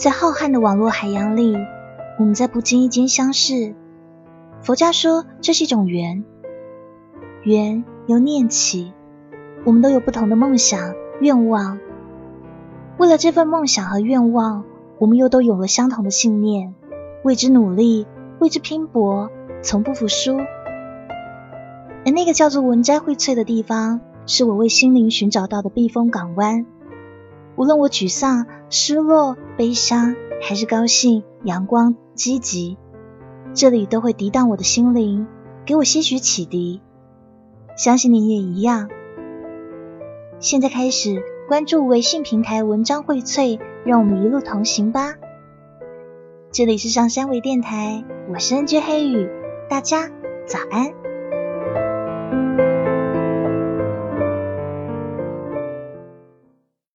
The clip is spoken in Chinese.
在浩瀚的网络海洋里，我们在不经意间相识。佛家说这是一种缘，缘由念起。我们都有不同的梦想、愿望，为了这份梦想和愿望，我们又都有了相同的信念，为之努力，为之拼搏，从不服输。而那个叫做文摘荟萃的地方，是我为心灵寻找到的避风港湾。无论我沮丧、失落、悲伤，还是高兴、阳光、积极，这里都会抵挡我的心灵，给我些许启迪。相信你也一样。现在开始关注微信平台文章荟萃，让我们一路同行吧。这里是上山微电台，我是 NJ 黑羽，大家早安。